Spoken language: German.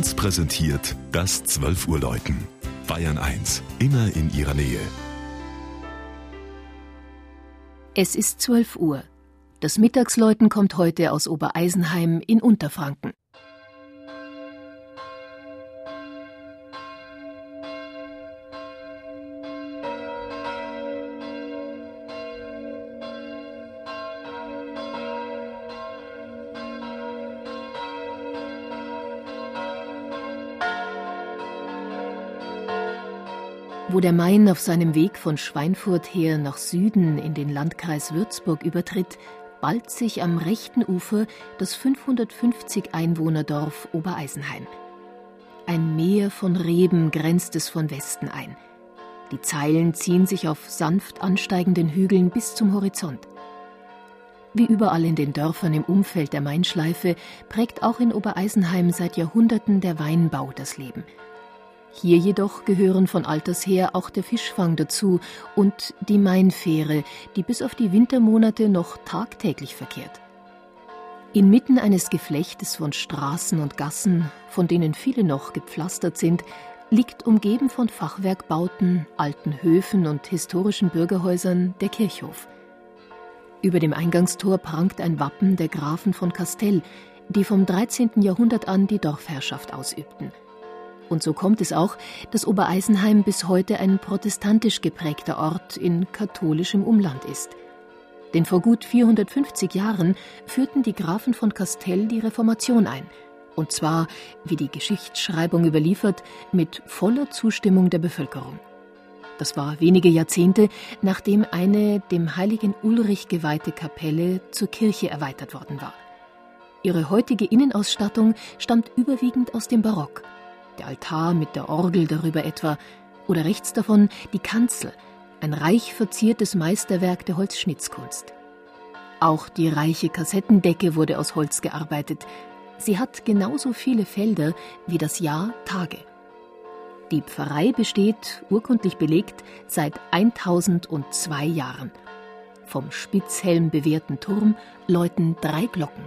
1 präsentiert das 12 Uhr Läuten. Bayern 1, immer in ihrer Nähe. Es ist 12 Uhr. Das Mittagsläuten kommt heute aus Obereisenheim in Unterfranken. Wo der Main auf seinem Weg von Schweinfurt her nach Süden in den Landkreis Würzburg übertritt, ballt sich am rechten Ufer das 550 Einwohnerdorf Obereisenheim. Ein Meer von Reben grenzt es von Westen ein. Die Zeilen ziehen sich auf sanft ansteigenden Hügeln bis zum Horizont. Wie überall in den Dörfern im Umfeld der Mainschleife prägt auch in Obereisenheim seit Jahrhunderten der Weinbau das Leben – hier jedoch gehören von alters her auch der Fischfang dazu und die Mainfähre, die bis auf die Wintermonate noch tagtäglich verkehrt. Inmitten eines Geflechtes von Straßen und Gassen, von denen viele noch gepflastert sind, liegt umgeben von Fachwerkbauten, alten Höfen und historischen Bürgerhäusern der Kirchhof. Über dem Eingangstor prangt ein Wappen der Grafen von Castell, die vom 13. Jahrhundert an die Dorfherrschaft ausübten. Und so kommt es auch, dass Obereisenheim bis heute ein protestantisch geprägter Ort in katholischem Umland ist. Denn vor gut 450 Jahren führten die Grafen von Castell die Reformation ein. Und zwar, wie die Geschichtsschreibung überliefert, mit voller Zustimmung der Bevölkerung. Das war wenige Jahrzehnte, nachdem eine dem heiligen Ulrich geweihte Kapelle zur Kirche erweitert worden war. Ihre heutige Innenausstattung stammt überwiegend aus dem Barock der Altar mit der Orgel darüber etwa, oder rechts davon die Kanzel, ein reich verziertes Meisterwerk der Holzschnitzkunst. Auch die reiche Kassettendecke wurde aus Holz gearbeitet. Sie hat genauso viele Felder wie das Jahr Tage. Die Pfarrei besteht, urkundlich belegt, seit 1002 Jahren. Vom Spitzhelm bewehrten Turm läuten drei Glocken.